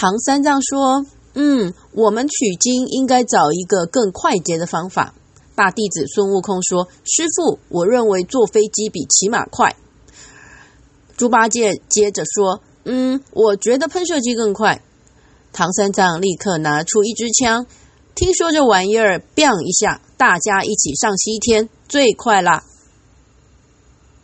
唐三藏说嗯我们取经应该找一个更快捷的方法。大弟子孙悟空说师傅我认为坐飞机比骑马快。猪八戒接着说嗯我觉得喷射机更快。唐三藏立刻拿出一支枪听说这玩意儿 biang 一下大家一起上西天最快啦。